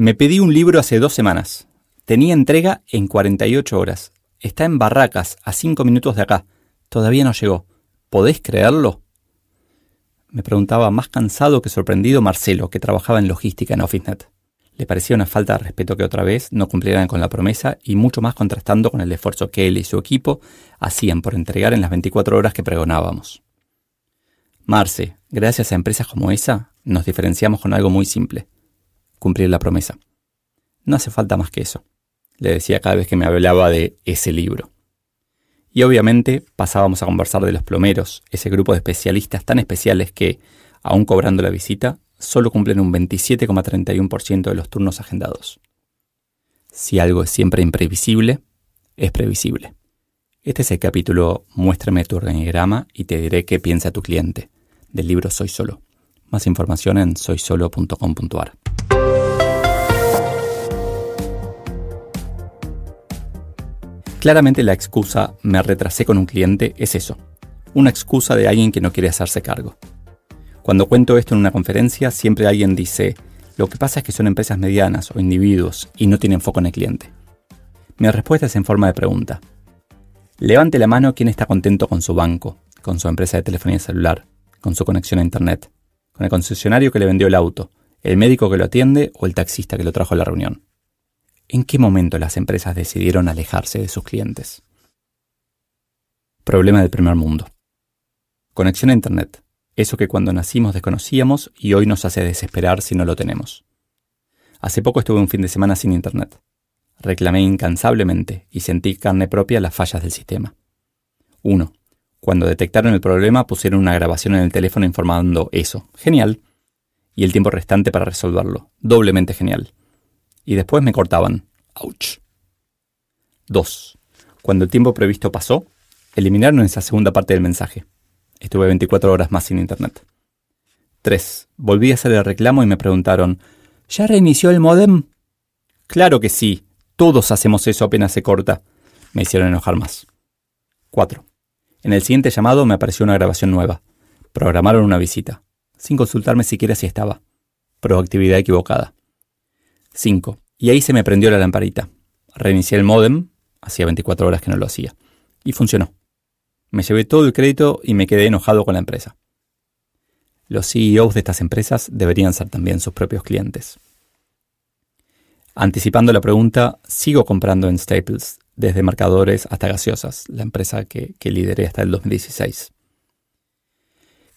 Me pedí un libro hace dos semanas. Tenía entrega en 48 horas. Está en Barracas, a 5 minutos de acá. Todavía no llegó. ¿Podés creerlo? Me preguntaba más cansado que sorprendido Marcelo, que trabajaba en logística en OfficeNet. Le parecía una falta de respeto que otra vez no cumplieran con la promesa y mucho más contrastando con el esfuerzo que él y su equipo hacían por entregar en las 24 horas que pregonábamos. Marce, gracias a empresas como esa, nos diferenciamos con algo muy simple, cumplir la promesa. No hace falta más que eso, le decía cada vez que me hablaba de ese libro. Y obviamente pasábamos a conversar de los plomeros, ese grupo de especialistas tan especiales que, aun cobrando la visita, solo cumplen un 27,31% de los turnos agendados. Si algo es siempre imprevisible, es previsible. Este es el capítulo Muéstrame tu organigrama y te diré qué piensa tu cliente, del libro Soy Solo. Más información en soysolo.com.ar. Claramente la excusa me retrasé con un cliente es eso, una excusa de alguien que no quiere hacerse cargo. Cuando cuento esto en una conferencia, siempre alguien dice, lo que pasa es que son empresas medianas o individuos y no tienen foco en el cliente. Mi respuesta es en forma de pregunta. Levante la mano quien está contento con su banco, con su empresa de telefonía celular, con su conexión a Internet, con el concesionario que le vendió el auto, el médico que lo atiende o el taxista que lo trajo a la reunión. ¿En qué momento las empresas decidieron alejarse de sus clientes? Problema del primer mundo. Conexión a Internet, eso que cuando nacimos desconocíamos y hoy nos hace desesperar si no lo tenemos. Hace poco estuve un fin de semana sin internet. Reclamé incansablemente y sentí carne propia las fallas del sistema. 1. Cuando detectaron el problema pusieron una grabación en el teléfono informando eso. Genial. Y el tiempo restante para resolverlo. Doblemente genial. Y después me cortaban. Ouch. 2. Cuando el tiempo previsto pasó, eliminaron esa segunda parte del mensaje. Estuve 24 horas más sin internet. 3. Volví a hacer el reclamo y me preguntaron, ¿ya reinició el modem? Claro que sí, todos hacemos eso apenas se corta. Me hicieron enojar más. 4. En el siguiente llamado me apareció una grabación nueva. Programaron una visita, sin consultarme siquiera si estaba. Proactividad equivocada. 5. Y ahí se me prendió la lamparita. Reinicié el modem, hacía 24 horas que no lo hacía, y funcionó. Me llevé todo el crédito y me quedé enojado con la empresa. Los CEOs de estas empresas deberían ser también sus propios clientes. Anticipando la pregunta, sigo comprando en Staples, desde marcadores hasta gaseosas, la empresa que, que lideré hasta el 2016.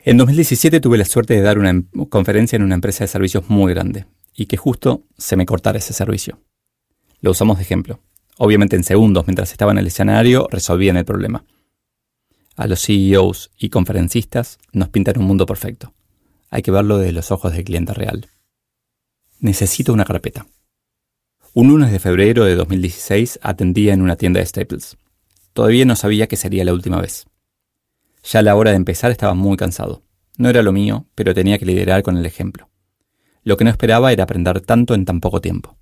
En 2017 tuve la suerte de dar una em, conferencia en una empresa de servicios muy grande y que justo se me cortara ese servicio. Lo usamos de ejemplo. Obviamente en segundos, mientras estaba en el escenario, resolvían el problema a los CEOs y conferencistas nos pintan un mundo perfecto. Hay que verlo desde los ojos del cliente real. Necesito una carpeta. Un lunes de febrero de 2016 atendía en una tienda de Staples. Todavía no sabía que sería la última vez. Ya a la hora de empezar estaba muy cansado. No era lo mío, pero tenía que liderar con el ejemplo. Lo que no esperaba era aprender tanto en tan poco tiempo.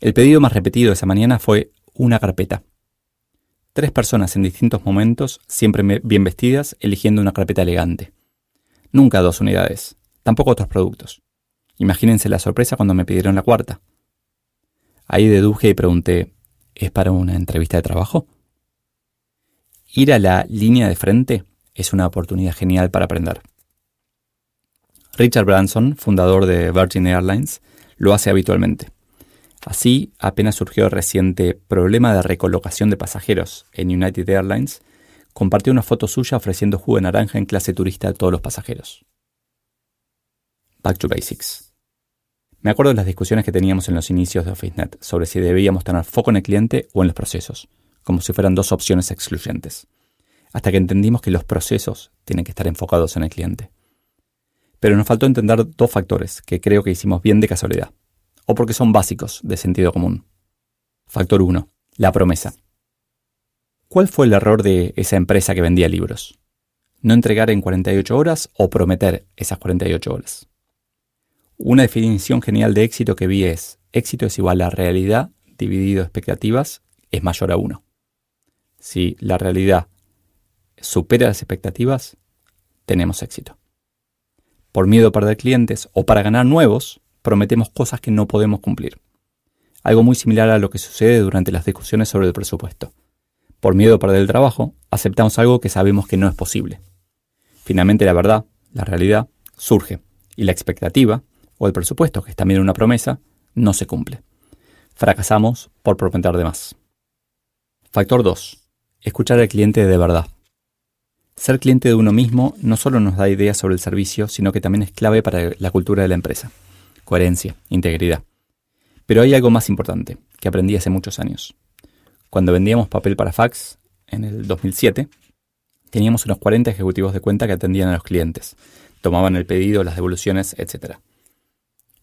El pedido más repetido esa mañana fue una carpeta. Tres personas en distintos momentos, siempre bien vestidas, eligiendo una carpeta elegante. Nunca dos unidades, tampoco otros productos. Imagínense la sorpresa cuando me pidieron la cuarta. Ahí deduje y pregunté, ¿es para una entrevista de trabajo? Ir a la línea de frente es una oportunidad genial para aprender. Richard Branson, fundador de Virgin Airlines, lo hace habitualmente. Así, apenas surgió el reciente problema de recolocación de pasajeros en United Airlines, compartió una foto suya ofreciendo jugo de naranja en clase turista a todos los pasajeros. Back to Basics. Me acuerdo de las discusiones que teníamos en los inicios de OfficeNet sobre si debíamos tener foco en el cliente o en los procesos, como si fueran dos opciones excluyentes, hasta que entendimos que los procesos tienen que estar enfocados en el cliente. Pero nos faltó entender dos factores que creo que hicimos bien de casualidad, o porque son básicos de sentido común. Factor 1. La promesa. ¿Cuál fue el error de esa empresa que vendía libros? ¿No entregar en 48 horas o prometer esas 48 horas? Una definición genial de éxito que vi es, éxito es igual a realidad dividido expectativas es mayor a 1. Si la realidad supera las expectativas, tenemos éxito. Por miedo a perder clientes o para ganar nuevos, prometemos cosas que no podemos cumplir. Algo muy similar a lo que sucede durante las discusiones sobre el presupuesto. Por miedo a perder el trabajo, aceptamos algo que sabemos que no es posible. Finalmente la verdad, la realidad, surge y la expectativa, o el presupuesto, que es también una promesa, no se cumple. Fracasamos por prometer de más. Factor 2. Escuchar al cliente de verdad. Ser cliente de uno mismo no solo nos da ideas sobre el servicio, sino que también es clave para la cultura de la empresa. Coherencia, integridad. Pero hay algo más importante, que aprendí hace muchos años. Cuando vendíamos papel para fax, en el 2007, teníamos unos 40 ejecutivos de cuenta que atendían a los clientes, tomaban el pedido, las devoluciones, etc.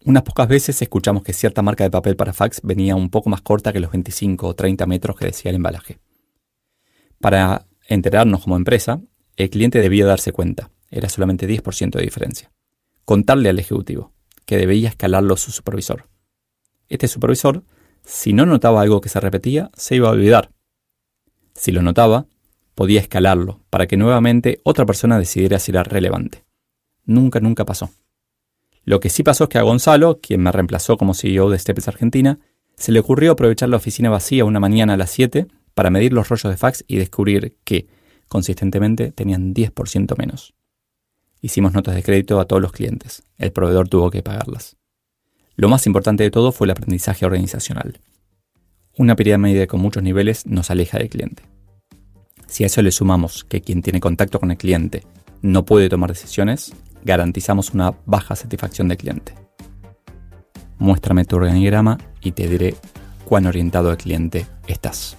Unas pocas veces escuchamos que cierta marca de papel para fax venía un poco más corta que los 25 o 30 metros que decía el embalaje. Para enterarnos como empresa, el cliente debía darse cuenta, era solamente 10% de diferencia. Contarle al ejecutivo, que debía escalarlo su supervisor. Este supervisor, si no notaba algo que se repetía, se iba a olvidar. Si lo notaba, podía escalarlo para que nuevamente otra persona decidiera si era relevante. Nunca, nunca pasó. Lo que sí pasó es que a Gonzalo, quien me reemplazó como CEO de Staples Argentina, se le ocurrió aprovechar la oficina vacía una mañana a las 7 para medir los rollos de fax y descubrir que, consistentemente tenían 10% menos. Hicimos notas de crédito a todos los clientes. El proveedor tuvo que pagarlas. Lo más importante de todo fue el aprendizaje organizacional. Una pirámide con muchos niveles nos aleja del cliente. Si a eso le sumamos que quien tiene contacto con el cliente no puede tomar decisiones, garantizamos una baja satisfacción del cliente. Muéstrame tu organigrama y te diré cuán orientado al cliente estás.